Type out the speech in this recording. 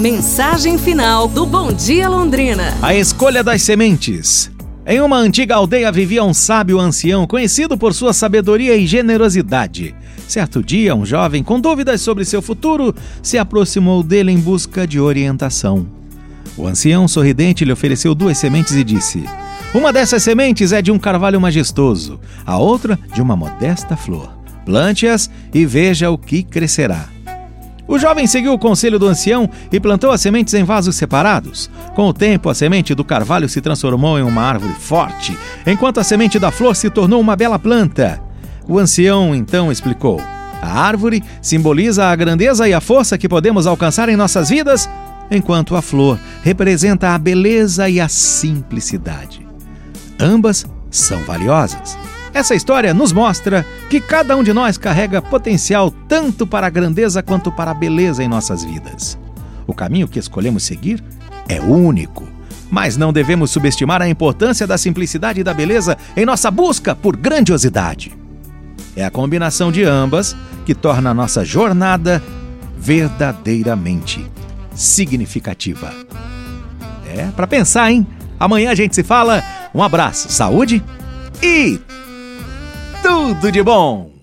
Mensagem final do Bom Dia Londrina. A escolha das sementes. Em uma antiga aldeia vivia um sábio ancião conhecido por sua sabedoria e generosidade. Certo dia, um jovem com dúvidas sobre seu futuro se aproximou dele em busca de orientação. O ancião sorridente lhe ofereceu duas sementes e disse: Uma dessas sementes é de um carvalho majestoso, a outra de uma modesta flor. Plante-as e veja o que crescerá. O jovem seguiu o conselho do ancião e plantou as sementes em vasos separados. Com o tempo, a semente do carvalho se transformou em uma árvore forte, enquanto a semente da flor se tornou uma bela planta. O ancião então explicou: A árvore simboliza a grandeza e a força que podemos alcançar em nossas vidas, enquanto a flor representa a beleza e a simplicidade. Ambas são valiosas. Essa história nos mostra que cada um de nós carrega potencial tanto para a grandeza quanto para a beleza em nossas vidas. O caminho que escolhemos seguir é único, mas não devemos subestimar a importância da simplicidade e da beleza em nossa busca por grandiosidade. É a combinação de ambas que torna a nossa jornada verdadeiramente significativa. É para pensar, hein? Amanhã a gente se fala. Um abraço, saúde e tudo de bom!